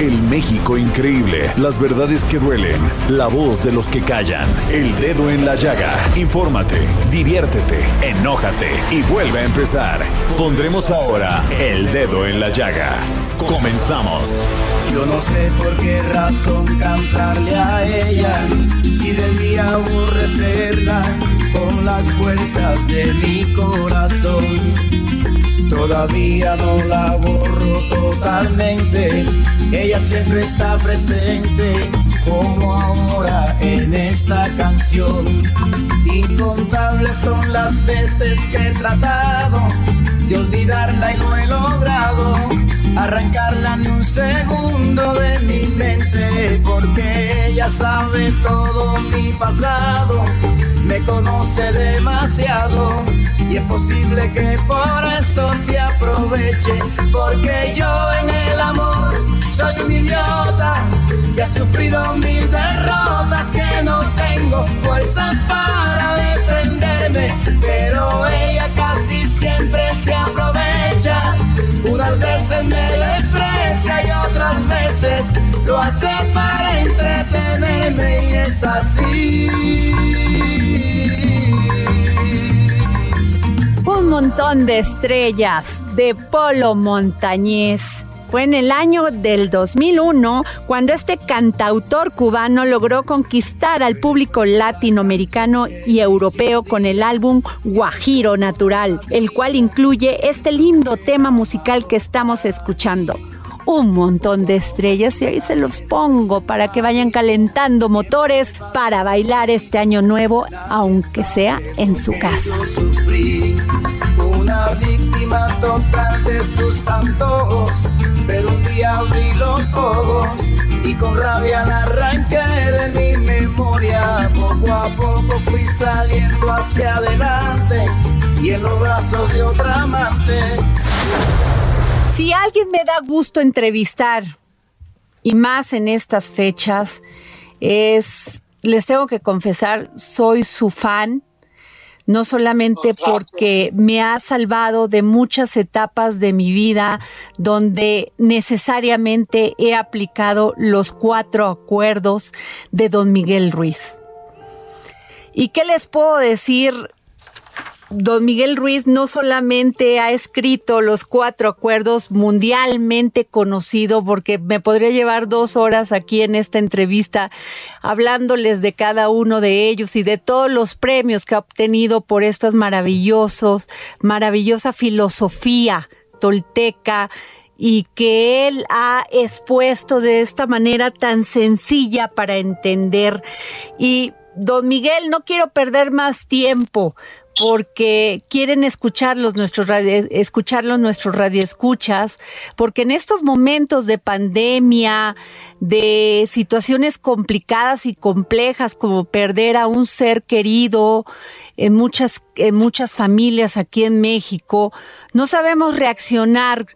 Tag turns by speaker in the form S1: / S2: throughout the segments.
S1: El México increíble, las verdades que duelen, la voz de los que callan, el dedo en la llaga. Infórmate, diviértete, enójate y vuelve a empezar. Pondremos ahora el dedo en la llaga. Comenzamos.
S2: Yo no sé por qué razón cantarle a ella, si debía aborrecerla con las fuerzas de mi corazón. Todavía no la borro totalmente, ella siempre está presente, como ahora en esta canción. Incontables son las veces que he tratado de olvidarla y no he logrado arrancarla ni un segundo de mi mente, porque ella sabe todo mi pasado, me conoce demasiado y es posible que por eso se aproveche, porque yo en el amor soy un idiota y he sufrido mil derrotas que no tengo fuerzas para defenderme, pero ella casi siempre se aprovecha. Unas veces me desprecia y otras veces lo hace para entretenerme y es así.
S3: Montón de estrellas de Polo Montañés. Fue en el año del 2001 cuando este cantautor cubano logró conquistar al público latinoamericano y europeo con el álbum Guajiro Natural, el cual incluye este lindo tema musical que estamos escuchando. Un montón de estrellas y ahí se los pongo para que vayan calentando motores para bailar este año nuevo, aunque sea en su casa.
S2: Una víctima total de sus antojos, pero un día abrí los ojos y con rabia la arranqué de mi memoria. Poco a poco fui saliendo hacia adelante y en los brazos de otra amante.
S3: Si alguien me da gusto entrevistar, y más en estas fechas, es, les tengo que confesar, soy su fan, no solamente porque me ha salvado de muchas etapas de mi vida donde necesariamente he aplicado los cuatro acuerdos de don Miguel Ruiz. ¿Y qué les puedo decir? Don Miguel Ruiz no solamente ha escrito los cuatro acuerdos mundialmente conocido, porque me podría llevar dos horas aquí en esta entrevista hablándoles de cada uno de ellos y de todos los premios que ha obtenido por estos maravillosos, maravillosa filosofía tolteca y que él ha expuesto de esta manera tan sencilla para entender. Y don Miguel, no quiero perder más tiempo porque quieren escucharlos nuestros radio, escucharlos nuestros radioescuchas, porque en estos momentos de pandemia, de situaciones complicadas y complejas como perder a un ser querido en muchas en muchas familias aquí en México, no sabemos reaccionar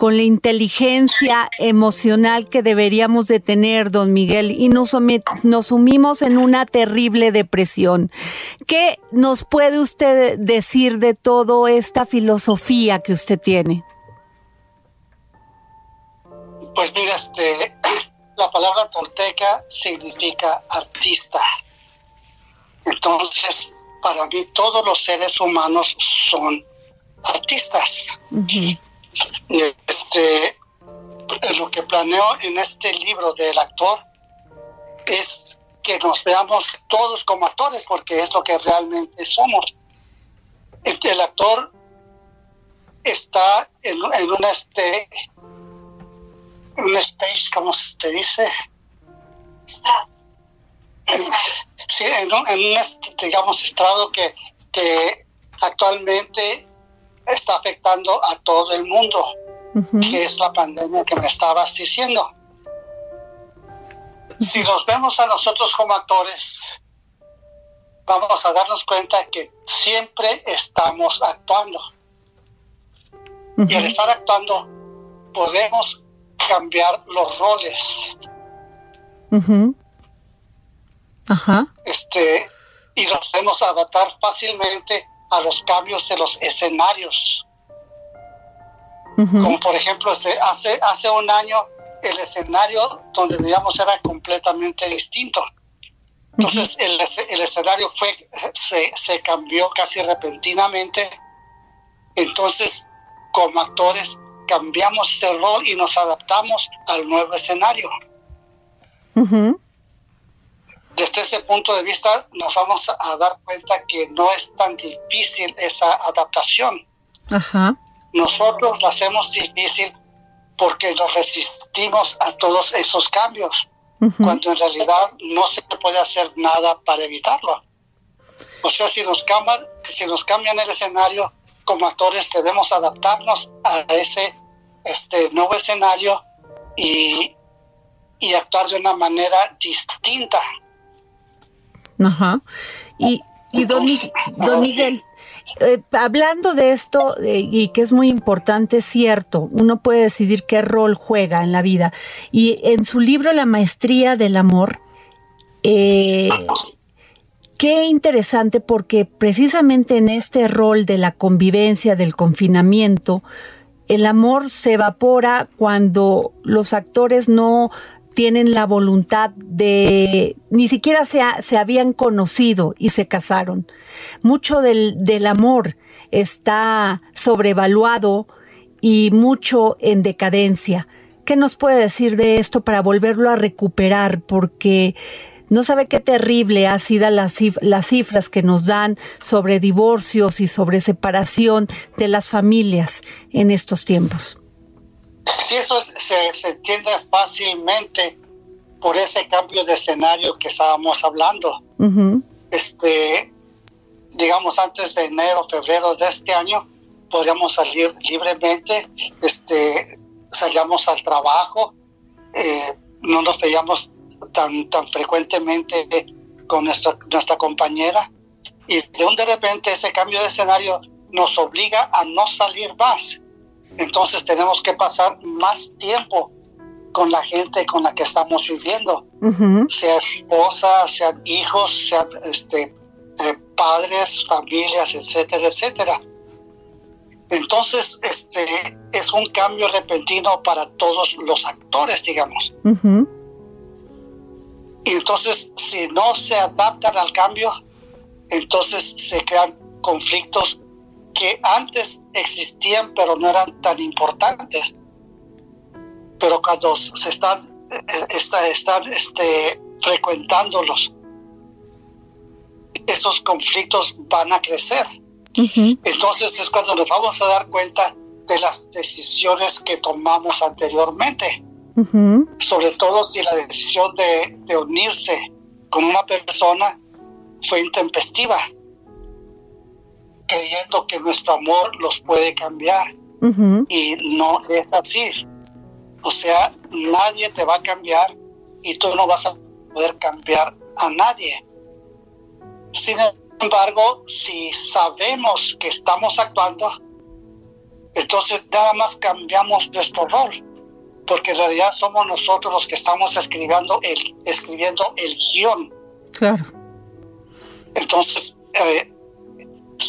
S3: con la inteligencia emocional que deberíamos de tener, don Miguel, y nos, nos sumimos en una terrible depresión. ¿Qué nos puede usted decir de toda esta filosofía que usted tiene?
S4: Pues mira, este, la palabra tolteca significa artista. Entonces, para mí todos los seres humanos son artistas. Este, lo que planeo en este libro del actor es que nos veamos todos como actores, porque es lo que realmente somos. El, actor está en, en un este un stage, ¿cómo se dice? Sí, en un, digamos, estrado que, que actualmente está afectando a todo el mundo, que es la pandemia que me estabas diciendo. Si nos vemos a nosotros como actores, vamos a darnos cuenta que siempre estamos actuando. Y al estar actuando, podemos cambiar los roles.
S3: Ajá.
S4: Este, y nos podemos adaptar fácilmente a los cambios de los escenarios. Como por ejemplo, hace, hace un año el escenario donde vivíamos era completamente distinto. Entonces el, el, escenario fue, se, se cambió casi repentinamente. Entonces, como actores, cambiamos el rol y nos adaptamos al nuevo escenario desde ese punto de vista nos vamos a dar cuenta que no es tan difícil esa adaptación. Nosotros la hacemos difícil porque nos resistimos a todos esos cambios, cuando en realidad no se puede hacer nada para evitarlo. O sea, si nos cambian, si nos cambian el escenario, como actores debemos adaptarnos a ese este nuevo escenario y, y actuar de una manera distinta.
S3: Ajá. Y, y don, Miguel, eh, hablando de esto eh, y que es muy importante, es cierto, uno puede decidir qué rol juega en la vida. Y en su libro La Maestría del Amor, eh, qué interesante porque precisamente en este rol de la convivencia, del confinamiento, el amor se evapora cuando los actores no tienen la voluntad de, ni siquiera se, se habían conocido y se casaron. Mucho del, del amor está sobrevaluado y mucho en decadencia. ¿Qué nos puede decir de esto para volverlo a recuperar? Porque no sabe qué terrible ha sido las, las cifras que nos dan sobre divorcios y sobre separación de las familias en estos tiempos.
S4: Sí, eso se, se entiende fácilmente por ese cambio de escenario que estábamos hablando. Este, digamos, antes de enero, febrero de este año, podríamos salir libremente, este, salíamos al trabajo, eh, no nos veíamos tan, tan frecuentemente con nuestra, nuestra compañera y de un de repente ese cambio de escenario nos obliga a no salir más entonces tenemos que pasar más tiempo con la gente con la que estamos viviendo, sea esposa, sean hijos, sean este, eh, padres, familias, etcétera, etcétera. Entonces, este es un cambio repentino para todos los actores, digamos. Y entonces, si no se adaptan al cambio, entonces se crean conflictos que antes existían pero no eran tan importantes. Pero cuando se están, eh, está, están este, frecuentándolos, esos conflictos van a crecer. Entonces es cuando nos vamos a dar cuenta de las decisiones que tomamos anteriormente. Sobre todo si la decisión de, de unirse con una persona fue intempestiva creyendo que nuestro amor los puede cambiar. Y no es así. O sea, nadie te va a cambiar y tú no vas a poder cambiar a nadie. Sin embargo, si sabemos que estamos actuando, entonces nada más cambiamos nuestro rol, porque en realidad somos nosotros los que estamos escribiendo el, escribiendo el guion.
S3: Claro.
S4: Entonces, eh,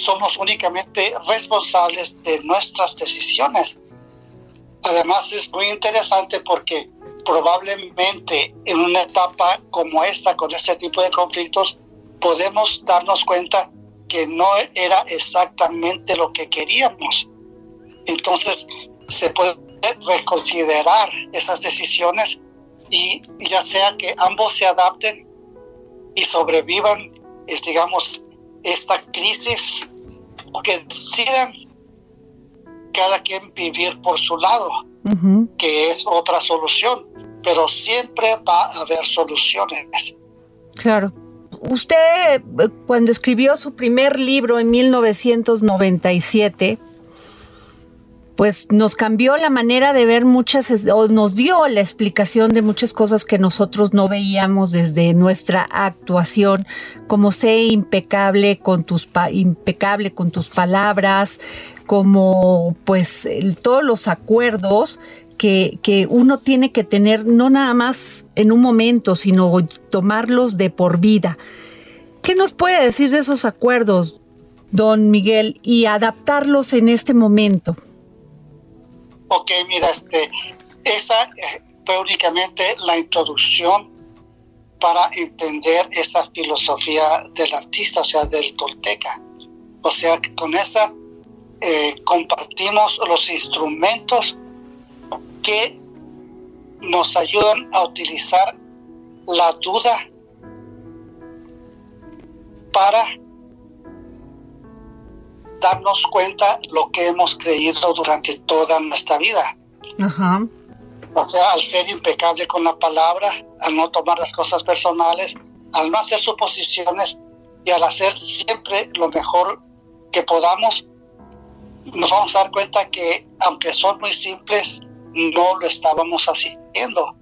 S4: somos únicamente responsables de nuestras decisiones. Además es muy interesante porque probablemente en una etapa como esta, con este tipo de conflictos, podemos darnos cuenta que no era exactamente lo que queríamos. Entonces se puede reconsiderar esas decisiones y ya sea que ambos se adapten y sobrevivan, digamos, esta crisis, que decidan cada quien vivir por su lado, que es otra solución, pero siempre va a haber soluciones.
S3: Claro. Usted, eh, cuando escribió su primer libro en 1997, pues nos cambió la manera de ver muchas, o nos dio la explicación de muchas cosas que nosotros no veíamos desde nuestra actuación, como sé impecable con tus, impecable con tus palabras, como pues todos los acuerdos que, que, uno tiene que tener, no nada más en un momento, sino tomarlos de por vida. ¿Qué nos puede decir de esos acuerdos, don Miguel, y adaptarlos en este momento?
S4: Ok, mira, este, esa eh, fue únicamente la introducción para entender esa filosofía del artista, o sea, del tolteca. O sea, con esa eh, compartimos los instrumentos que nos ayudan a utilizar la duda para darnos cuenta lo que hemos creído durante toda nuestra vida. O sea, al ser impecable con la palabra, al no tomar las cosas personales, al no hacer suposiciones y al hacer siempre lo mejor que podamos, nos vamos a dar cuenta que aunque son muy simples, no lo estábamos haciendo.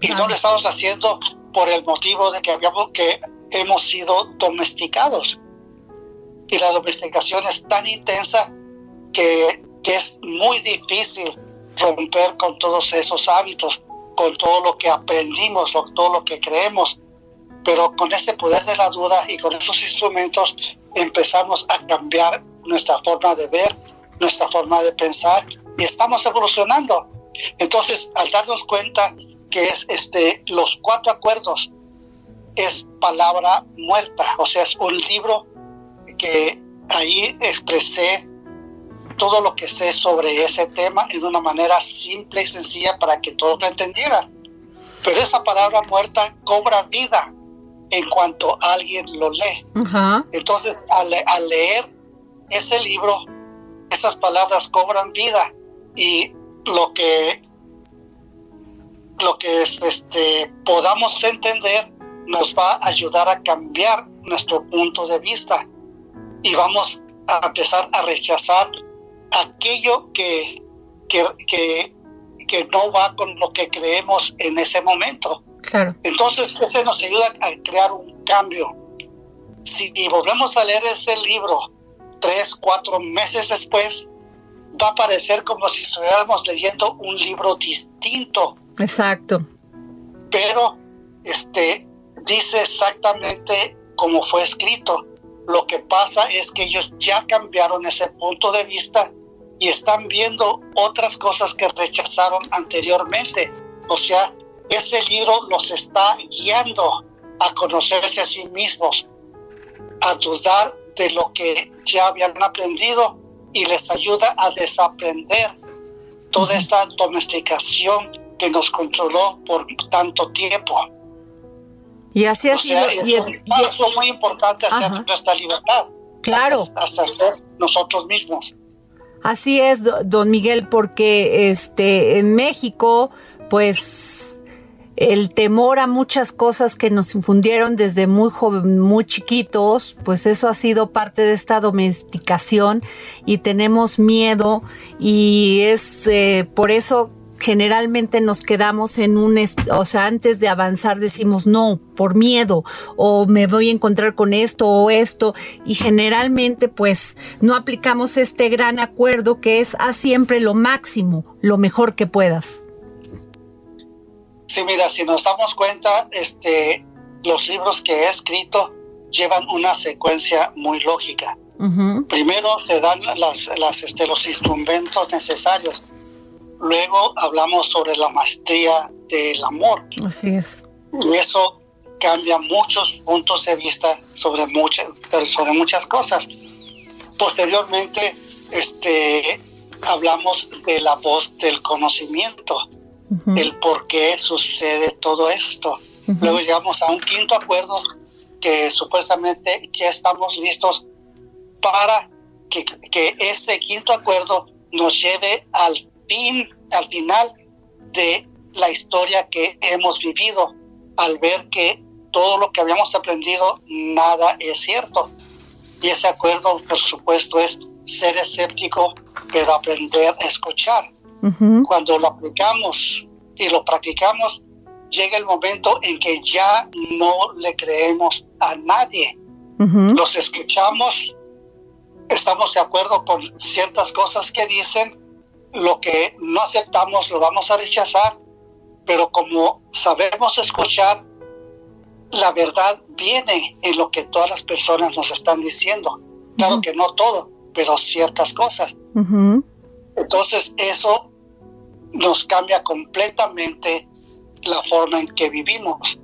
S4: Y no lo estamos haciendo por el motivo de que, habíamos, que hemos sido domesticados y la domesticación es tan intensa que, es muy difícil romper con todos esos hábitos, con todo lo que aprendimos, todo lo que creemos. Pero con ese poder de la duda y con esos instrumentos empezamos a cambiar nuestra forma de ver, nuestra forma de pensar y estamos evolucionando. Entonces, al darnos cuenta que es este los cuatro acuerdos es palabra muerta, o sea, es un libro que ahí expresé todo lo que sé sobre ese tema en una manera simple y sencilla para que todos lo entendieran. Pero esa palabra muerta cobra vida en cuanto alguien lo lee. Entonces, al, leer ese libro, esas palabras cobran vida y lo que lo que es, este podamos entender nos va a ayudar a cambiar nuestro punto de vista y vamos a empezar a rechazar aquello que, que, no va con lo que creemos en ese momento.
S3: Claro.
S4: Entonces, ese nos ayuda a crear un cambio. Si volvemos a leer ese libro tres, cuatro meses después, va a parecer como si estuviéramos leyendo un libro distinto.
S3: Exacto.
S4: Pero este dice exactamente como fue escrito. Lo que pasa es que ellos ya cambiaron ese punto de vista y están viendo otras cosas que rechazaron anteriormente. O sea, ese libro los está guiando a conocerse a sí mismos, a dudar de lo que ya habían aprendido y les ayuda a desaprender toda esa domesticación que nos controló por tanto tiempo.
S3: Y así ha sido.
S4: y, un paso muy importante hacia nuestra libertad.
S3: Claro.
S4: Hasta, ser nosotros mismos.
S3: Así es, don Miguel, porque este en México, pues el temor a muchas cosas que nos infundieron desde muy joven, muy chiquitos, pues eso ha sido parte de esta domesticación y tenemos miedo y es eh, por eso generalmente nos quedamos en un, o sea, antes de avanzar decimos no, por miedo, o me voy a encontrar con esto o esto, y generalmente pues no aplicamos este gran acuerdo que es haz siempre lo máximo, lo mejor que puedas.
S4: Sí, mira, si nos damos cuenta, este, los libros que he escrito llevan una secuencia muy lógica. Primero se dan las, las, este, los instrumentos necesarios Luego hablamos sobre la maestría del amor.
S3: Así es.
S4: Y eso cambia muchos puntos de vista sobre muchas, sobre muchas cosas. Posteriormente, este, hablamos de la voz del conocimiento, el por qué sucede todo esto. Luego llegamos a un quinto acuerdo que supuestamente ya estamos listos para que, que este quinto acuerdo nos lleve al fin, al final de la historia que hemos vivido, al ver que todo lo que habíamos aprendido, nada es cierto. Y ese acuerdo, por supuesto, es ser escéptico, pero aprender a escuchar. Cuando lo aplicamos y lo practicamos, llega el momento en que ya no le creemos a nadie. Los escuchamos, estamos de acuerdo con ciertas cosas que dicen, lo que no aceptamos lo vamos a rechazar, pero como sabemos escuchar, la verdad viene en lo que todas las personas nos están diciendo. Claro que no todo, pero ciertas cosas. Entonces eso nos cambia completamente la forma en que vivimos,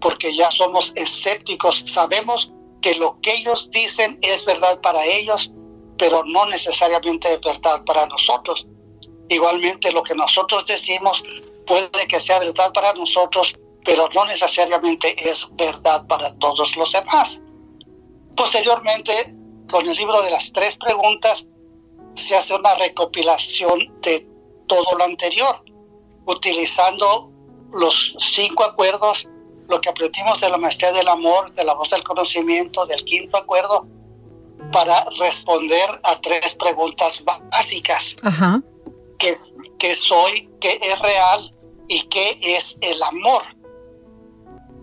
S4: porque ya somos escépticos, sabemos que lo que ellos dicen es verdad para ellos, pero no necesariamente es verdad para nosotros. Igualmente lo que nosotros decimos puede que sea verdad para nosotros, pero no necesariamente es verdad para todos los demás. Posteriormente, con el libro de las tres preguntas, se hace una recopilación de todo lo anterior, utilizando los cinco acuerdos, lo que aprendimos de la maestría del amor, de la voz del conocimiento, del quinto acuerdo, para responder a tres preguntas básicas. Ajá. ¿Qué, ¿Qué soy? ¿Qué es real? ¿Y qué es el amor?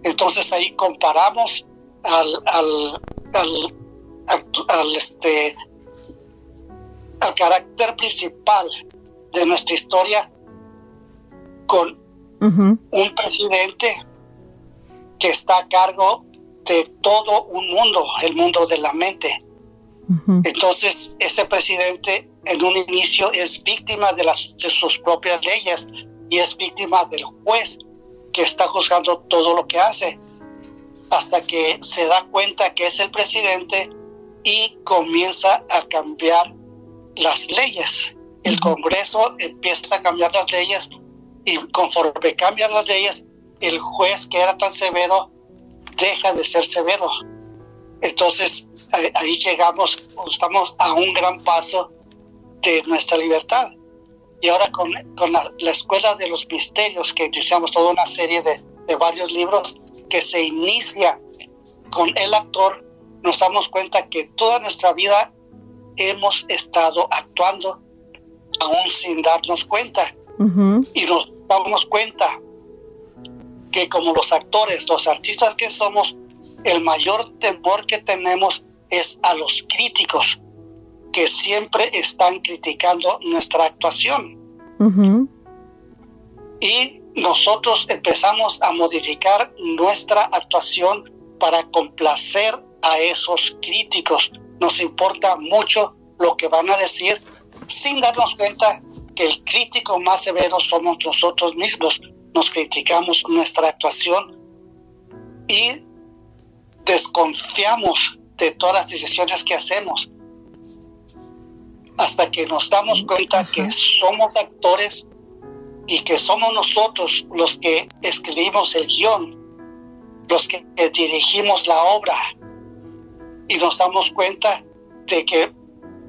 S4: Entonces ahí comparamos al, al, al, este, al carácter principal de nuestra historia con un presidente que está a cargo de todo un mundo, el mundo de la mente. Entonces, ese presidente en un inicio es víctima de, las, de sus propias leyes y es víctima del juez que está juzgando todo lo que hace, hasta que se da cuenta que es el presidente y comienza a cambiar las leyes. El Congreso empieza a cambiar las leyes y conforme cambian las leyes, el juez que era tan severo deja de ser severo. Entonces ahí llegamos, estamos a un gran paso de nuestra libertad. Y ahora con, la, Escuela de los Misterios, que iniciamos toda una serie de, de varios libros, que se inicia con el actor, nos damos cuenta que toda nuestra vida hemos estado actuando aún sin darnos cuenta. Y nos damos cuenta que como los actores, los artistas que somos, el mayor temor que tenemos es a los críticos, que siempre están criticando nuestra actuación. Y nosotros empezamos a modificar nuestra actuación para complacer a esos críticos. Nos importa mucho lo que van a decir sin darnos cuenta que el crítico más severo somos nosotros mismos. Nos criticamos nuestra actuación y desconfiamos de todas las decisiones que hacemos hasta que nos damos cuenta que somos actores y que somos nosotros los que escribimos el guion, los que dirigimos la obra y nos damos cuenta de que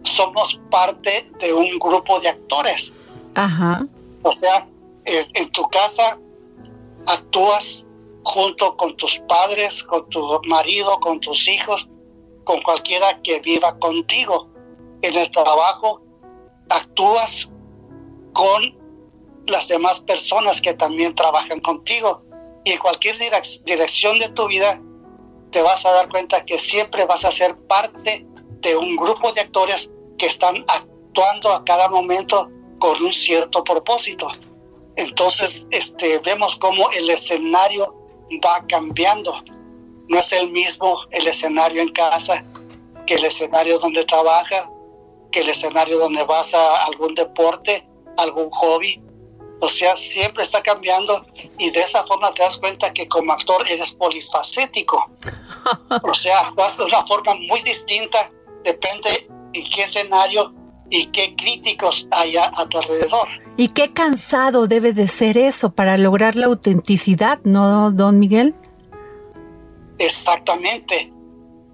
S4: somos parte de un grupo de actores. Ajá. O sea, en, tu casa actúas junto con tus padres, con tu marido, con tus hijos, con cualquiera que viva contigo. En el trabajo actúas con las demás personas que también trabajan contigo. Y en cualquier dirección de tu vida te vas a dar cuenta que siempre vas a ser parte de un grupo de actores que están actuando a cada momento con un cierto propósito. Entonces, este, vemos cómo el escenario va cambiando. No es el mismo el escenario en casa que el escenario donde trabajas, que el escenario donde vas a algún deporte, algún hobby. O sea, siempre está cambiando y de esa forma te das cuenta que como actor eres polifacético. O sea, vas de una forma muy distinta, depende en qué escenario y qué críticos hay a, tu alrededor.
S3: Y qué cansado debe de ser eso para lograr la autenticidad, ¿no, don Miguel?
S4: Exactamente.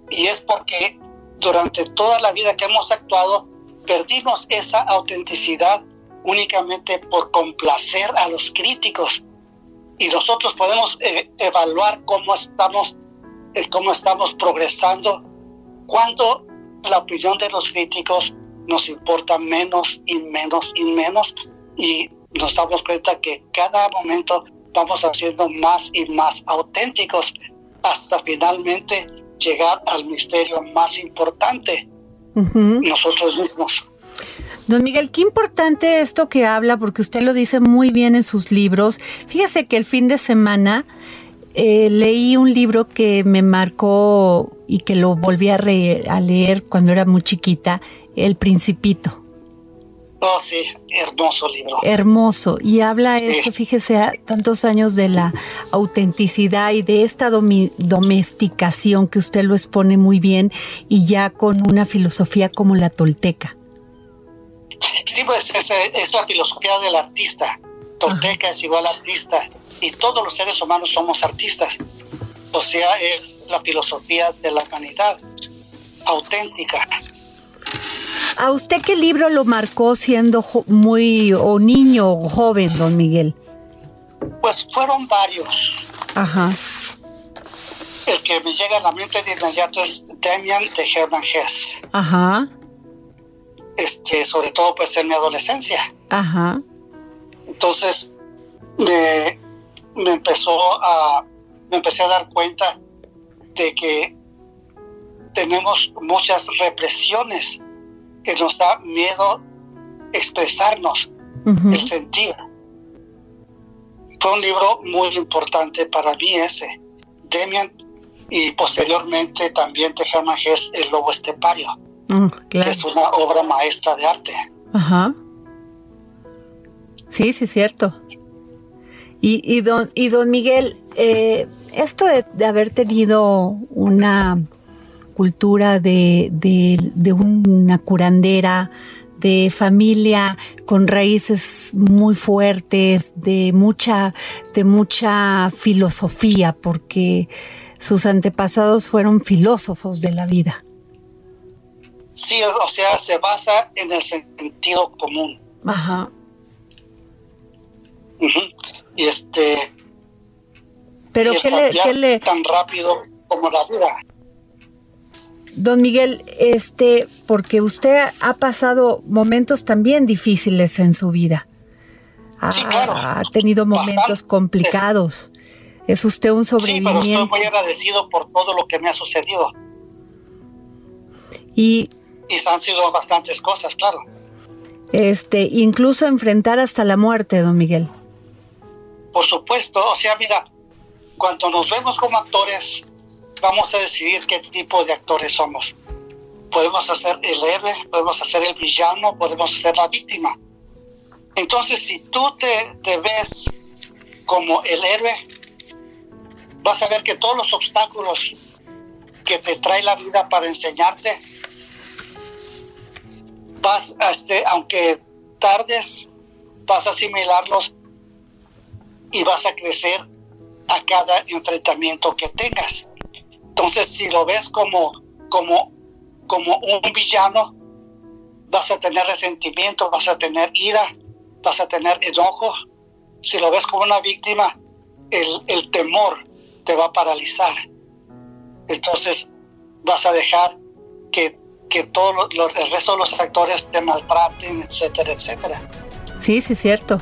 S4: Y es porque durante toda la vida que hemos actuado, perdimos esa autenticidad únicamente por complacer a los críticos. Y nosotros podemos eh, evaluar cómo estamos, eh, cómo estamos progresando cuando la opinión de los críticos nos importa menos y menos y menos y nos damos cuenta que cada momento vamos haciendo más y más auténticos hasta finalmente llegar al misterio más importante, nosotros mismos.
S3: Don Miguel, qué importante esto que habla, porque usted lo dice muy bien en sus libros. Fíjese que el fin de semana eh, leí un libro que me marcó y que lo volví a, a leer cuando era muy chiquita, El Principito.
S4: Oh, sí, hermoso libro.
S3: Hermoso. Y habla eso, fíjese, a tantos años de la autenticidad y de esta domesticación que usted lo expone muy bien y ya con una filosofía como la tolteca.
S4: Sí, pues es, es la filosofía del artista. Tolteca es igual artista y todos los seres humanos somos artistas. O sea, es la filosofía de la humanidad auténtica.
S3: ¿A usted qué libro lo marcó siendo muy o niño o joven, don Miguel?
S4: Pues fueron varios.
S3: Ajá.
S4: El que me llega a la mente de inmediato es Demian de Hermann Hesse.
S3: Ajá.
S4: Este, sobre todo pues en mi adolescencia.
S3: Ajá.
S4: Entonces me, me empezó a me empecé a dar cuenta de que tenemos muchas represiones que nos da miedo expresarnos, el sentir. Fue un libro muy importante para mí ese, Demian, y posteriormente también de Germán Hess, El Lobo Estepario,
S3: mm, que
S4: es una obra maestra de arte.
S3: Ajá. Sí, sí, cierto. Y, y, don, y don Miguel, eh, esto de haber tenido una cultura de, de, una curandera, de familia con raíces muy fuertes, de mucha, de mucha filosofía, porque sus antepasados fueron filósofos de la vida.
S4: Sí, o sea, se basa en el sentido común.
S3: Ajá.
S4: Y este.
S3: Pero ¿qué le, ¿qué le,
S4: tan rápido como la vida.
S3: Don Miguel, este, porque usted ha pasado momentos también difíciles en su vida. Ha, tenido momentos complicados. Es usted un sobreviviente. Sí, pero
S4: estoy muy agradecido por todo lo que me ha sucedido.
S3: Y,
S4: y han sido bastantes cosas, claro.
S3: Este, incluso enfrentar hasta la muerte, don Miguel.
S4: Por supuesto, o sea, mira, cuando nos vemos como actores, vamos a decidir qué tipo de actores somos. Podemos hacer el héroe, podemos hacer el villano, podemos hacer la víctima. Entonces, si tú te, ves como el héroe, vas a ver que todos los obstáculos que te trae la vida para enseñarte, vas a, este, aunque tardes, vas a asimilarlos y vas a crecer a cada enfrentamiento que tengas. Entonces, si lo ves como, como, como un villano, vas a tener resentimiento, vas a tener ira, vas a tener enojo. Si lo ves como una víctima, el, temor te va a paralizar. Entonces, vas a dejar que, que todo el resto de los actores te maltraten, etcétera, etcétera.
S3: Sí, sí, cierto.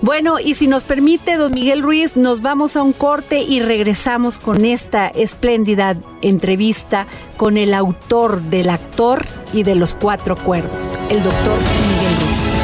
S3: Bueno, y si nos permite, don Miguel Ruiz, nos vamos a un corte y regresamos con esta espléndida entrevista con el autor del actor y de los cuatro cuerdos, el doctor Miguel Ruiz.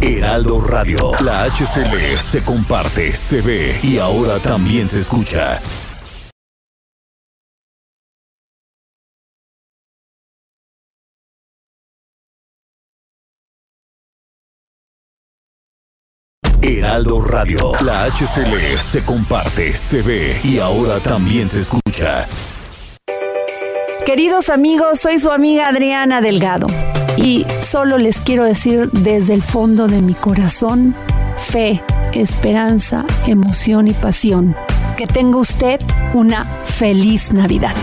S1: Heraldo Radio. La HCL se comparte, se ve y ahora también se escucha. Heraldo Radio. La HCL se comparte, se ve y ahora también se escucha.
S3: Queridos amigos, soy su amiga Adriana Delgado y solo les quiero decir desde el fondo de mi corazón, fe, esperanza, emoción y pasión. Que tenga usted una feliz Navidad.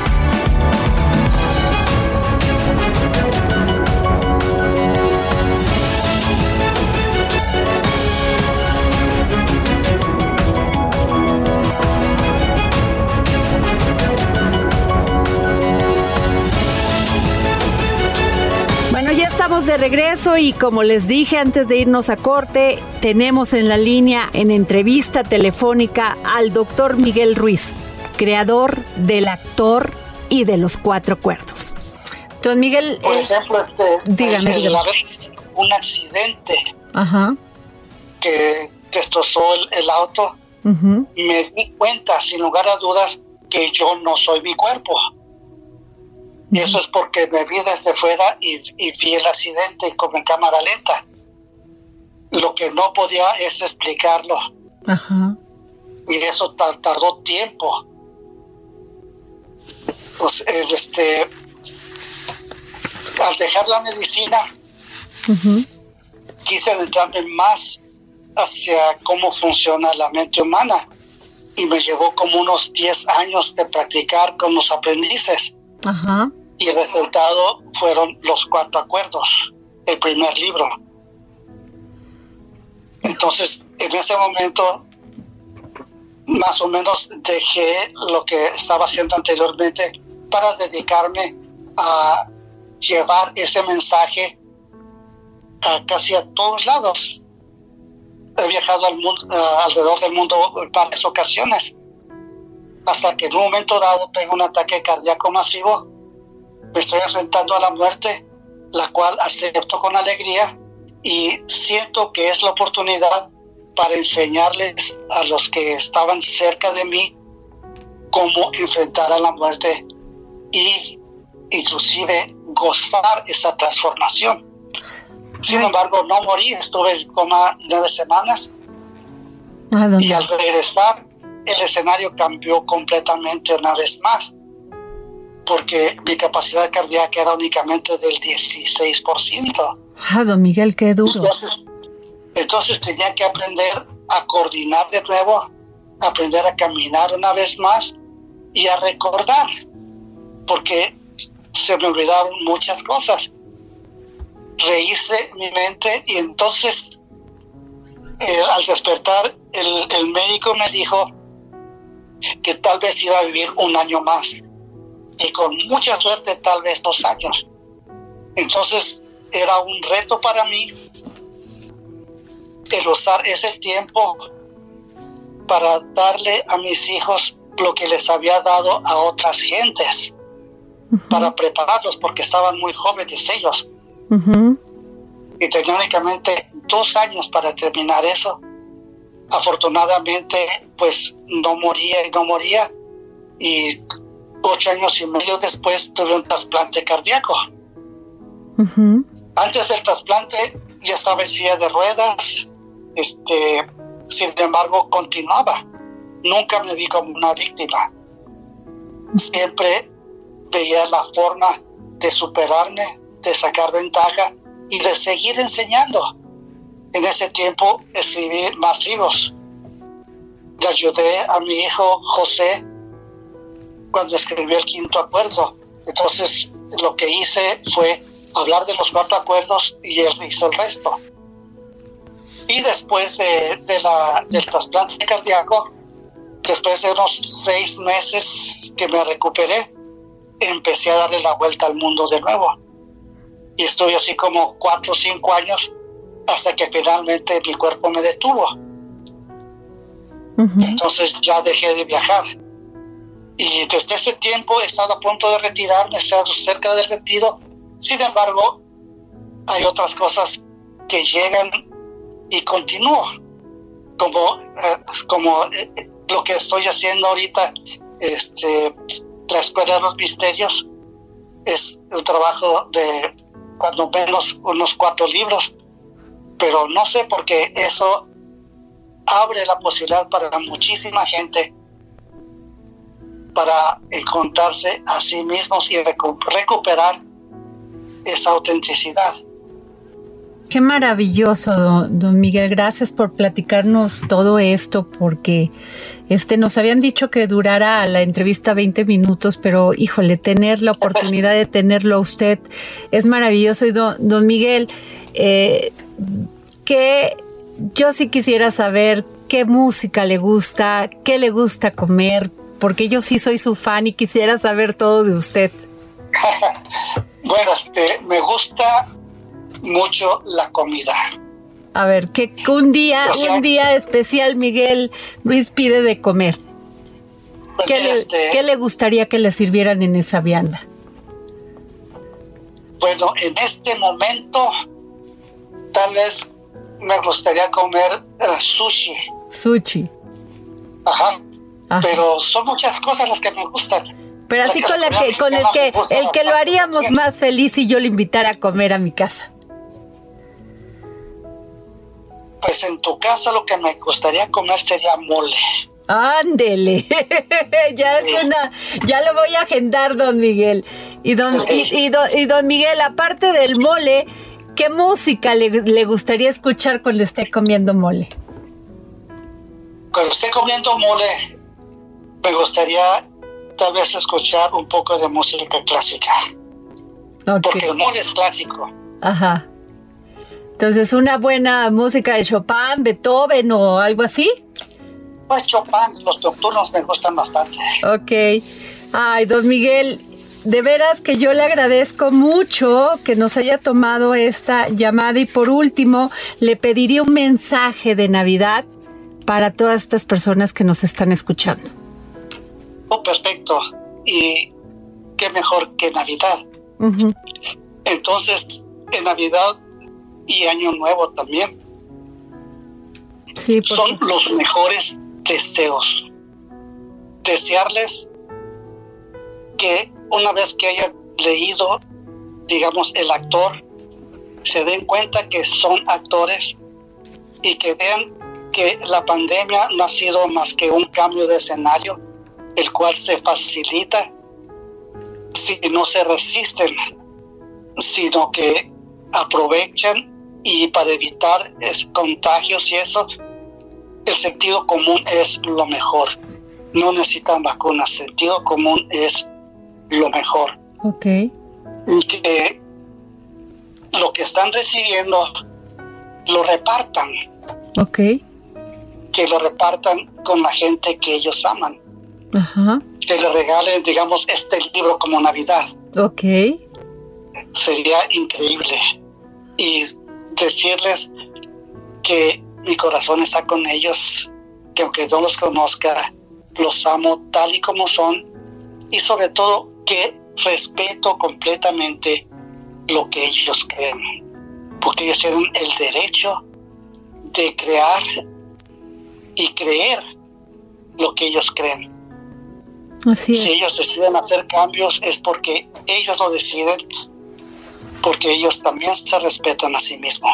S3: De regreso y como les dije antes de irnos a corte, tenemos en la línea en entrevista telefónica al doctor Miguel Ruiz, creador del actor y de los cuatro cuerdos. Don Miguel,
S4: por ejemplo, este, dígame, un accidente que destrozó el, auto, me di cuenta sin lugar a dudas que yo no soy mi cuerpo y eso es porque me vi desde fuera y, vi el accidente con cámara lenta. Lo que no podía es explicarlo. Y eso tardó tiempo. Pues, este, al dejar la medicina, quise adentrarme más hacia cómo funciona la mente humana. Y me llevó como unos 10 años de practicar con los aprendices. Ajá y el resultado fueron los cuatro acuerdos, el primer libro. Entonces, en ese momento, más o menos dejé lo que estaba haciendo anteriormente para dedicarme a llevar ese mensaje a casi a todos lados. He viajado al mundo, alrededor del mundo en varias ocasiones, hasta que en un momento dado tengo un ataque cardíaco masivo me estoy enfrentando a la muerte, la cual acepto con alegría y siento que es la oportunidad para enseñarles a los que estaban cerca de mí cómo enfrentar a la muerte y inclusive gozar esa transformación. Sin embargo, no morí, estuve en coma nueve semanas y al regresar el escenario cambió completamente una vez más porque mi capacidad cardíaca era únicamente del 16%.
S3: Ah, don Miguel, qué duro.
S4: Entonces, tenía que aprender a coordinar de nuevo, aprender a caminar una vez más y a recordar, porque se me olvidaron muchas cosas. Rehice mi mente y entonces eh, al despertar el, el médico me dijo que tal vez iba a vivir un año más y con mucha suerte tal vez dos años. Entonces era un reto para mí el usar ese tiempo para darle a mis hijos lo que les había dado a otras gentes, para prepararlos porque estaban muy jóvenes ellos. Y tenía únicamente dos años para terminar eso. Afortunadamente, pues no moría y no moría. Y ocho años y medio después tuve un trasplante cardíaco. Antes del trasplante ya estaba en silla de ruedas, este, sin embargo continuaba. Nunca me vi como una víctima. Siempre veía la forma de superarme, de sacar ventaja y de seguir enseñando. En ese tiempo escribí más libros. Le ayudé a mi hijo José cuando escribió el quinto acuerdo. Entonces, lo que hice fue hablar de los cuatro acuerdos y él hizo el resto. Y después de, la, del trasplante cardíaco, después de unos seis meses que me recuperé, empecé a darle la vuelta al mundo de nuevo. Y estuve así como cuatro o cinco años hasta que finalmente mi cuerpo me detuvo. Entonces ya dejé de viajar. Y desde ese tiempo he estado a punto de retirarme, he estado cerca del retiro. Sin embargo, hay otras cosas que llegan y continúo. Como, eh, como eh, lo que estoy haciendo ahorita, este, la Escuela de los Misterios, es el trabajo de cuando menos unos cuatro libros, pero no sé por qué eso abre la posibilidad para muchísima gente para encontrarse a sí mismos y recuperar esa autenticidad.
S3: Qué maravilloso, don, Miguel. Gracias por platicarnos todo esto, porque este nos habían dicho que durara la entrevista 20 minutos, pero híjole, tener la oportunidad de tenerlo a usted es maravilloso. Y don, don Miguel, eh, que yo sí quisiera saber qué música le gusta, qué le gusta comer, porque yo sí soy su fan y quisiera saber todo de usted.
S4: bueno, este, me gusta mucho la comida.
S3: A ver, que un día, un día especial Miguel Luis pide de comer. Pues este ¿Qué, le, gustaría que le sirvieran en esa vianda?
S4: Bueno, en este momento tal vez me gustaría comer eh, sushi.
S3: Sushi.
S4: Ajá. Pero son muchas cosas las que me gustan.
S3: Pero así con, la que, con el que el que lo haríamos más feliz si yo le invitara a comer a mi casa.
S4: Pues en tu casa lo que me gustaría comer sería mole.
S3: Ándele, ya es una, ya lo voy a agendar, don Miguel. Y don, y, don, Miguel, aparte del mole, ¿qué música le, gustaría escuchar cuando esté comiendo mole?
S4: Cuando esté comiendo mole, me gustaría tal vez escuchar un poco de música clásica. Porque el mole es clásico.
S3: Ajá. Entonces, una buena música de Chopin, Beethoven o algo así.
S4: Pues Chopin, los nocturnos me gustan bastante.
S3: Ok. Ay, don Miguel, de veras que yo le agradezco mucho que nos haya tomado esta llamada y por último le pediría un mensaje de Navidad para todas estas personas que nos están escuchando.
S4: Oh, perfecto. Y qué mejor que Navidad. Entonces, en Navidad y Año Nuevo también.
S3: Sí,
S4: Son los mejores deseos. Desearles que una vez que hayan leído, digamos, el actor, se den cuenta que son actores y que vean que la pandemia no ha sido más que un cambio de escenario, el cual se facilita si no se resisten, sino que aprovechan y para evitar contagios y eso, el sentido común es lo mejor. No necesitan vacunas, sentido común es lo mejor.
S3: Ok.
S4: Que lo que están recibiendo lo repartan.
S3: Ok.
S4: Que lo repartan con la gente que ellos aman.
S3: Ajá.
S4: Que le regalen, digamos, este libro como Navidad.
S3: Ok.
S4: Sería increíble. Y decirles que mi corazón está con ellos, que aunque no los conozca, los amo tal y como son y sobre todo que respeto completamente lo que ellos creen, porque ellos tienen el derecho de crear y creer lo que ellos creen.
S3: Si
S4: ellos deciden hacer cambios es porque ellos lo deciden porque ellos también se respetan a sí mismos.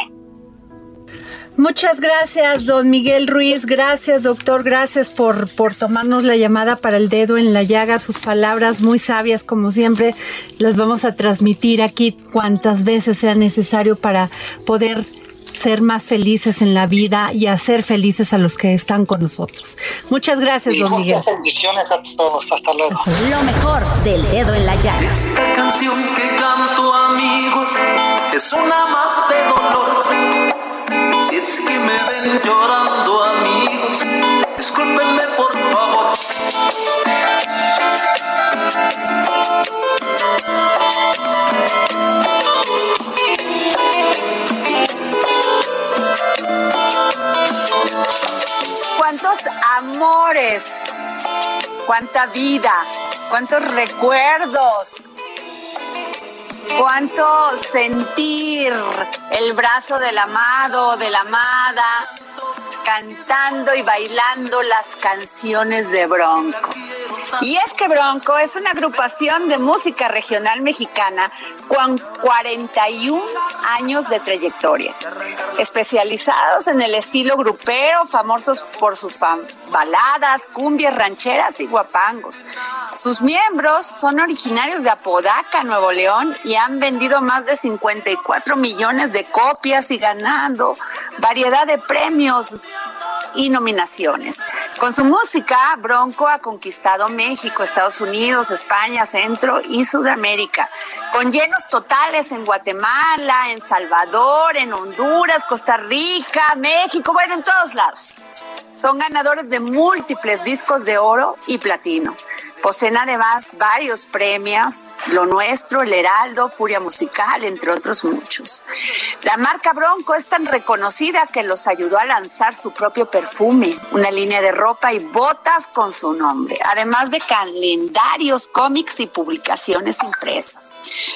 S3: Muchas gracias, don Miguel Ruiz. Gracias, doctor. Gracias por, por tomarnos la llamada para el dedo en la llaga. Sus palabras muy sabias, como siempre, las vamos a transmitir aquí cuantas veces sea necesario para poder ser más felices en la vida y hacer felices a los que están con nosotros. Muchas gracias, don Miguel.
S4: Bendiciones a todos. Hasta luego.
S5: Lo mejor del dedo en la llaga.
S6: Esta canción que canto, amigos, es una más de dolor. Si es que me
S5: cuánta vida, cuántos recuerdos, cuánto sentir el brazo del amado, de la amada, cantando y bailando las canciones de Bronco. Y es que Bronco es una agrupación de música regional mexicana con 41 años de trayectoria, especializados en el estilo grupero, famosos por sus baladas, cumbias rancheras y guapangos. Sus miembros son originarios de Apodaca, Nuevo León, y han vendido más de 54 millones de copias y ganado variedad de premios y nominaciones. Con su música, Bronco ha conquistado México, Estados Unidos, España, Centro y Sudamérica, con llenos totales en Guatemala, en Salvador, en Honduras, Costa Rica, México, bueno, en todos lados. Son ganadores de múltiples discos de oro y platino. Poseen además varios premios, Lo Nuestro, El Heraldo, Furia Musical, entre otros muchos. La marca Bronco es tan reconocida que los ayudó a lanzar su propio perfume, una línea de ropa y botas con su nombre, además de calendarios, cómics y publicaciones impresas.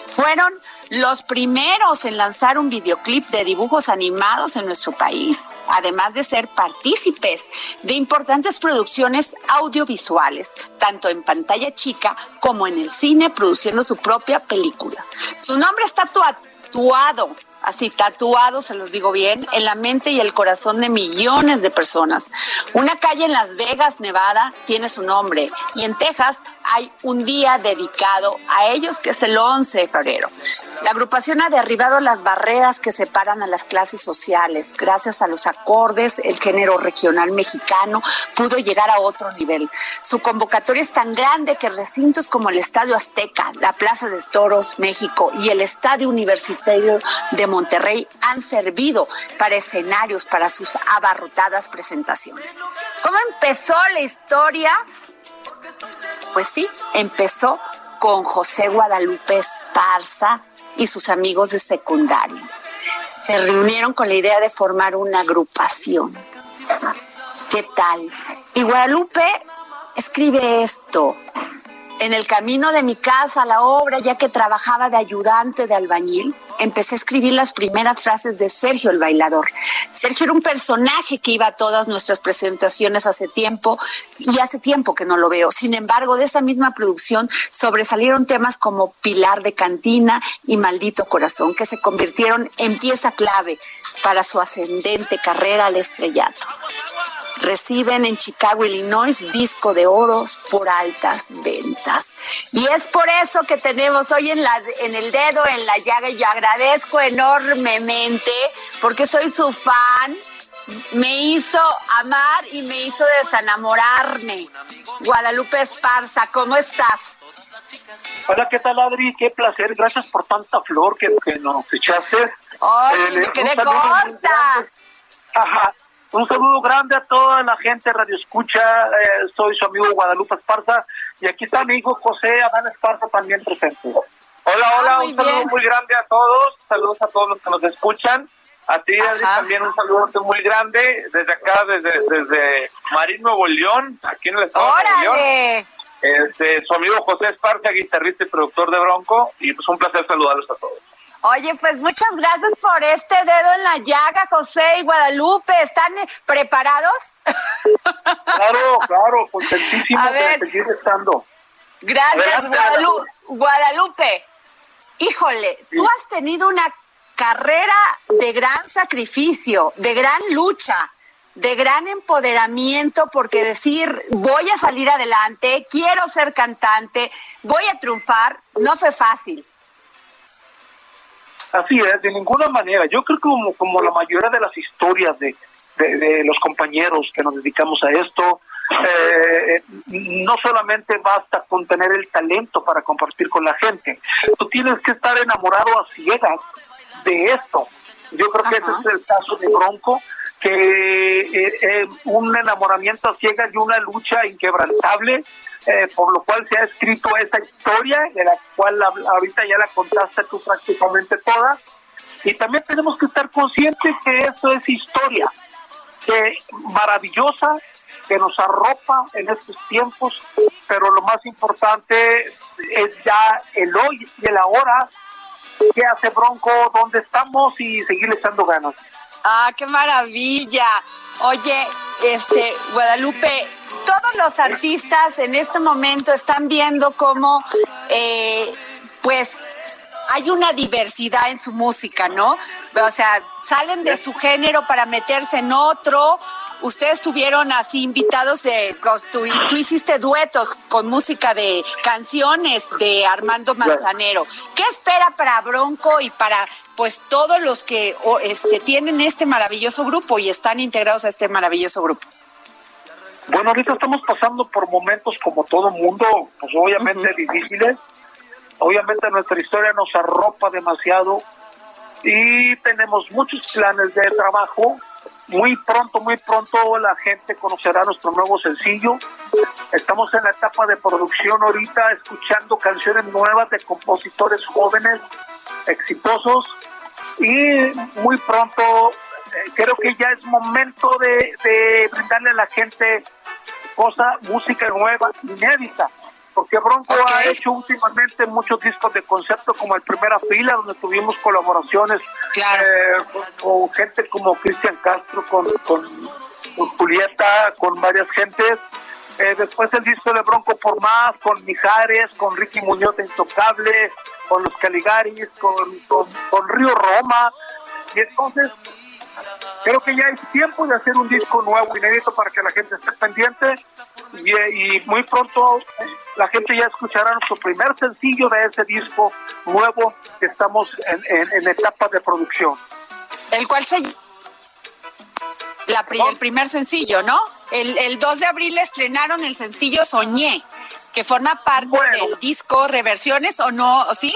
S5: Fueron los primeros en lanzar un videoclip de dibujos animados en nuestro país, además de ser partícipes de importantes producciones audiovisuales, tanto en pantalla chica como en el cine, produciendo su propia película. Su nombre está tatuado así tatuado, se los digo bien, en la mente y el corazón de millones de personas. Una calle en Las Vegas, Nevada, tiene su nombre y en Texas hay un día dedicado a ellos que es el 11 de febrero. La agrupación ha derribado las barreras que separan a las clases sociales. Gracias a los acordes, el género regional mexicano pudo llegar a otro nivel. Su convocatoria es tan grande que recintos como el Estadio Azteca, la Plaza de Toros, México y el Estadio Universitario de Monterrey han servido para escenarios para sus abarrotadas presentaciones. ¿Cómo empezó la historia? Pues sí, empezó con José Guadalupe Esparza y sus amigos de secundaria. Se reunieron con la idea de formar una agrupación. ¿Qué tal? Y Guadalupe escribe esto. En el camino de mi casa a la obra, ya que trabajaba de ayudante de albañil, empecé a escribir las primeras frases de Sergio el bailador. Sergio era un personaje que iba a todas nuestras presentaciones hace tiempo y hace tiempo que no lo veo. Sin embargo, de esa misma producción sobresalieron temas como Pilar de Cantina y Maldito Corazón, que se convirtieron en pieza clave para su ascendente carrera al estrellato. Reciben en Chicago, Illinois, disco de oro por altas ventas. Y es por eso que tenemos hoy en, la, en el dedo, en la llaga, y yo agradezco enormemente porque soy su fan. Me hizo amar y me hizo desenamorarme. Guadalupe Esparza, ¿cómo estás?
S7: Hola, ¿qué tal, Adri? Qué placer. Gracias por tanta flor que, nos echaste.
S5: ¡Ay, eh, me quedé corta!
S7: Ajá. Un saludo grande a toda la gente Radio Escucha. Eh, soy su amigo Guadalupe Esparza. Y aquí está mi hijo José Adán Esparza también presente. Hola, hola. Ah, un saludo muy grande a todos. Saludos a todos los que nos escuchan. A ti, Adri, también un saludo muy grande desde acá, desde, desde Marín, Nuevo León, aquí en el estado de Nuevo León. Este, su amigo José Esparza, guitarrista y productor de Bronco, y pues un placer saludarlos a todos.
S5: Oye, pues muchas gracias por este dedo en la llaga, José y Guadalupe. ¿Están preparados?
S7: Claro, claro, contentísimo de seguir estando.
S5: Gracias, Guadalupe. Guadalupe. Híjole, tú has tenido una carrera de gran sacrificio, de gran lucha de gran empoderamiento porque decir voy a salir adelante, quiero ser cantante, voy a triunfar, no fue fácil.
S7: Así es, de ninguna manera. Yo creo que como, como la mayoría de las historias de, de, los compañeros que nos dedicamos a esto, eh, no solamente basta con tener el talento para compartir con la gente, tú tienes que estar enamorado a ciegas de esto. Yo creo que ese es el caso de Bronco que eh, eh, un enamoramiento a ciegas y una lucha inquebrantable, eh, por lo cual se ha escrito esa historia, de la cual ahorita ya la contaste tú prácticamente toda, y también tenemos que estar conscientes que esto es historia, que maravillosa, que nos arropa en estos tiempos, pero lo más importante es ya el hoy y el ahora. ¿Qué hace Bronco? ¿Dónde estamos? Y seguir echando ganas.
S5: Ah, qué maravilla. Oye, este, Guadalupe, todos los artistas en este momento están viendo cómo, eh, pues, hay una diversidad en su música, ¿no? O sea, salen de su género para meterse en otro. Ustedes tuvieron así invitados de, tú, tú hiciste duetos con música de canciones de Armando Manzanero. ¿Qué espera para Bronco y para pues todos los que este, tienen este maravilloso grupo y están integrados a este maravilloso grupo?
S7: Bueno, ahorita estamos pasando por momentos como todo mundo, pues obviamente difíciles. Obviamente nuestra historia nos arropa demasiado y tenemos muchos planes de trabajo. Muy pronto, muy pronto la gente conocerá nuestro nuevo sencillo. Estamos en la etapa de producción ahorita, escuchando canciones nuevas de compositores jóvenes, exitosos. Y muy pronto eh, creo que ya es momento de, de brindarle a la gente cosa, música nueva, inédita porque Bronco ha hecho últimamente muchos discos de concepto como el Primera Fila, donde tuvimos colaboraciones eh, con, gente como Cristian Castro, con, con, Julieta, con varias gentes. Eh, después el disco de Bronco por Más, con Mijares, con Ricky Muñoz de Intocable, con los Caligaris, con, con Río Roma. Y entonces creo que ya es tiempo de hacer un disco nuevo, inédito, para que la gente esté pendiente y, muy pronto la gente ya escuchará nuestro primer sencillo de ese disco nuevo que estamos en, etapa de producción.
S5: El cual se la, el primer sencillo, ¿no? El, el 2 de abril estrenaron el sencillo Soñé, que forma parte del disco Reversiones, ¿o no? ¿Sí?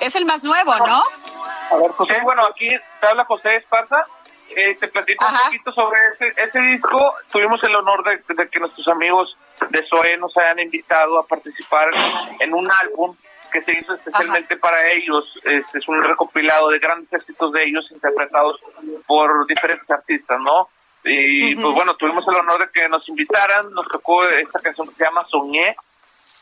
S5: Es el más nuevo, ¿no?
S8: A ver, José, bueno, aquí te habla José Esparza eh, te platico un poquito sobre ese, disco. Tuvimos el honor de, que nuestros amigos de SOE nos hayan invitado a participar en un álbum que se hizo especialmente para ellos. Este es un recopilado de grandes éxitos de ellos interpretados por diferentes artistas, ¿no? Y pues bueno, tuvimos el honor de que nos invitaran, nos tocó esta canción que se llama Soñé,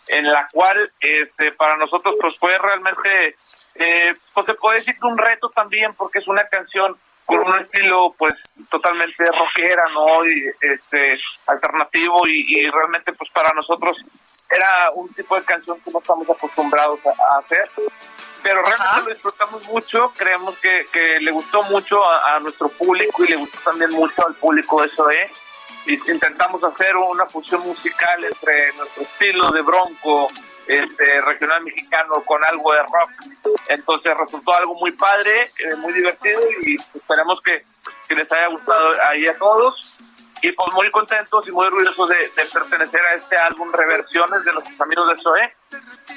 S8: en la cual este para nosotros pues fue realmente, eh, pues se puede decir que un reto también, porque es una canción con un estilo pues totalmente rockera, ¿no? Y este alternativo y, realmente pues para nosotros era un tipo de canción que no estamos acostumbrados a, hacer. Pero realmente lo disfrutamos mucho, creemos que, que le gustó mucho a, nuestro público y le gustó también mucho al público de SOE. Y intentamos hacer una fusión musical entre nuestro estilo de bronco, este, regional mexicano con algo de rock. Entonces resultó algo muy padre, eh, muy divertido y esperemos que, les haya gustado ahí a todos. Y pues muy contentos y muy orgullosos de, pertenecer a este álbum Reversiones de nuestros amigos de Zoe.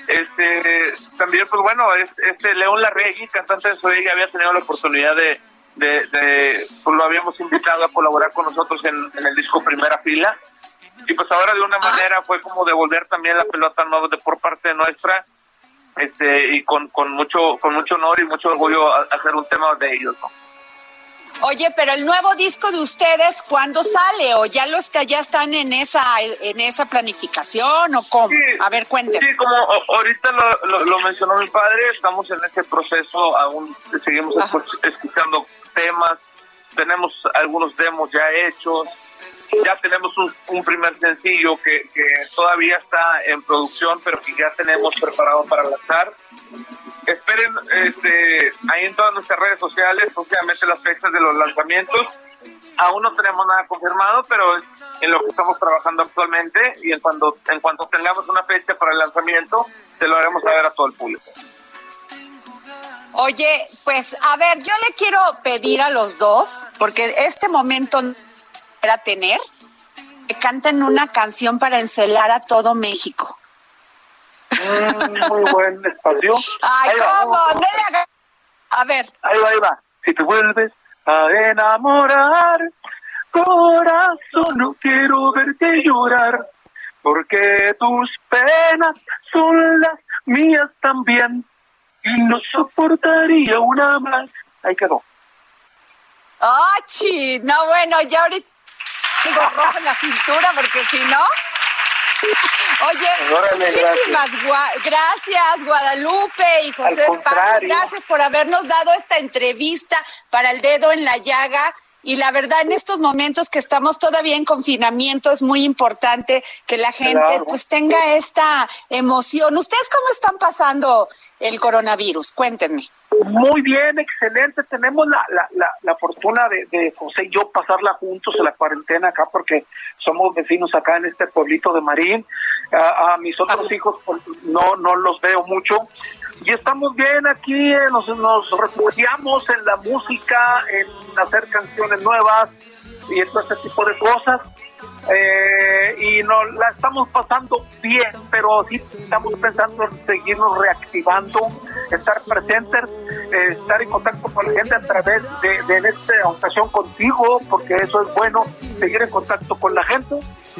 S8: Este, también, pues bueno, este León Larregui, cantante de Zoe, ya había tenido la oportunidad de, de, pues lo habíamos invitado a colaborar con nosotros en, en el disco Primera Fila y pues ahora de una manera fue como devolver también la pelota nueva de por parte nuestra este y con, con mucho con mucho honor y mucho orgullo hacer un tema de ellos
S5: Oye, pero el nuevo disco de ustedes, ¿cuándo sale? ¿O ya los que ya están en esa en esa planificación o cómo? a ver, cuénteme.
S8: Sí, como ahorita lo, lo, mencionó mi padre, estamos en ese proceso, aún seguimos escuchando temas, tenemos algunos demos ya hechos, ya tenemos un, primer sencillo que, todavía está en producción, pero que ya tenemos preparado para lanzar. Esperen este, ahí en todas nuestras redes sociales, obviamente las fechas de los lanzamientos. Aún no tenemos nada confirmado, pero en lo que estamos trabajando actualmente y en cuanto, en cuanto tengamos una fecha para el lanzamiento, se lo haremos saber a todo el público.
S5: Oye, pues a ver, yo le quiero pedir a los dos, porque este momento a tener, que canten una canción para encelar a todo México.
S7: Mm, muy buen espacio.
S5: Ay, ¿cómo? A ver.
S7: Ahí va, ahí va. Si te vuelves a enamorar, corazón, no quiero verte llorar, porque tus penas son las mías también, y no soportaría una más. Ahí quedó.
S5: ¡Ah, No, bueno, ya ahorita
S3: algo rojo en la cintura, porque si no... Oye, muchísimas gracias. Guadalupe y José Esparza. Gracias por habernos dado esta entrevista para el dedo en la llaga. Y la verdad, en estos momentos que estamos todavía en confinamiento, es muy importante que la gente pues tenga esta emoción. ¿Ustedes cómo están pasando el coronavirus? Cuéntenme.
S7: Muy bien, excelente. Tenemos la, la, la, fortuna de, de, José y yo pasarla juntos en la cuarentena acá porque somos vecinos acá en este pueblito de Marín. A, mis otros hijos pues, no, no los veo mucho. Y estamos bien aquí, eh, nos, nos refugiamos en la música, en hacer canciones nuevas y todo este tipo de cosas. Eh, y nos la estamos pasando bien, pero sí estamos pensando en seguirnos reactivando, estar presentes, estar en contacto con la gente a través de, de esta ocasión contigo, porque eso es bueno, seguir en contacto con la gente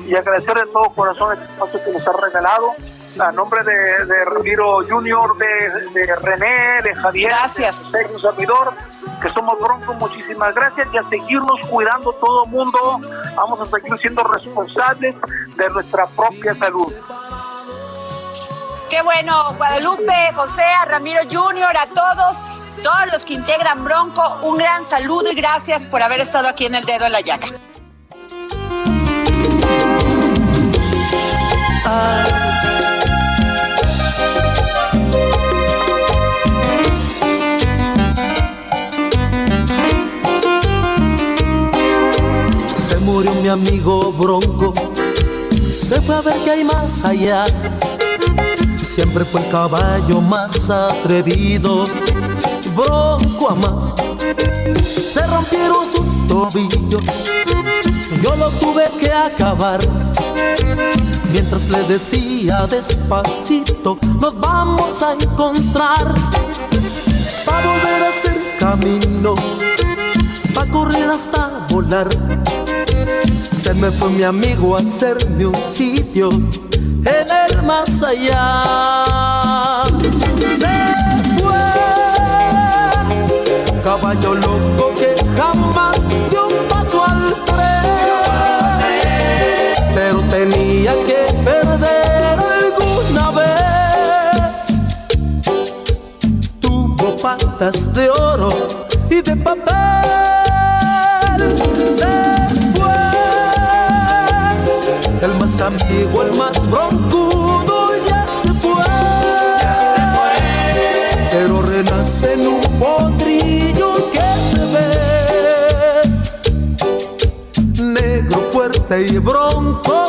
S7: y agradecer de todo corazón el espacio que nos ha regalado a nombre de, de Ramiro Junior, de, René, de Javier,
S3: gracias.
S7: de servidor, que somos Bronco, muchísimas gracias y a seguirnos cuidando todo el mundo, vamos a seguir siendo responsables de nuestra propia salud.
S3: Qué bueno, Guadalupe, José, a Ramiro Junior, a todos, todos los que integran Bronco, un gran saludo y gracias por haber estado aquí en el dedo en la llaga.
S9: Murió mi amigo Bronco, se fue a ver qué hay más allá. Siempre fue el caballo más atrevido, Bronco a más. Se rompieron sus tobillos, yo lo tuve que acabar. Mientras le decía despacito, nos vamos a encontrar. Para volver a hacer camino, para correr hasta volar se me fue mi amigo a hacerme un sitio en el más allá. Se fue, caballo loco que jamás dio un paso al tren, pero tenía que perder alguna vez. Tuvo patas de oro y de papel. Amigo, el más broncudo ya se fue. Ya se fue. Pero renace en un potrillo que se ve. Negro fuerte y bronco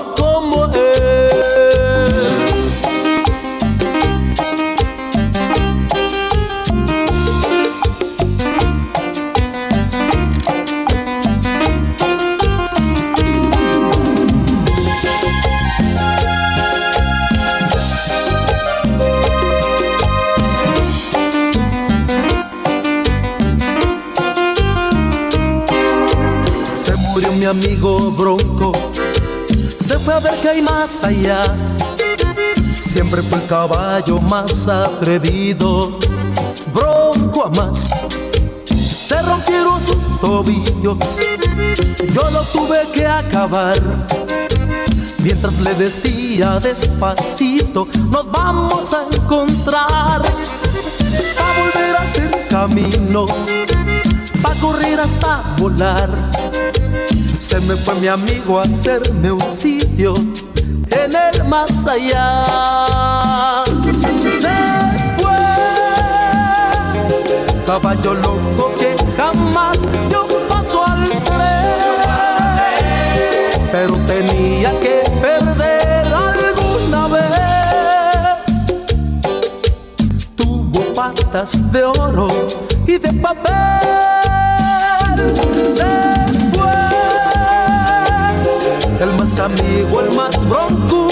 S9: hay más allá. Siempre fue el caballo más atrevido, Bronco a más. Se rompieron sus tobillos, yo lo tuve que acabar. Mientras le decía despacito, nos vamos a encontrar. A volver a hacer camino, para correr hasta volar se me fue mi amigo a hacerme un sitio en el más allá. Se fue, caballo loco que jamás dio paso al tren, pero tenía que perder alguna vez. Tuvo patas de oro y de papel. Se amigo, el más broncudo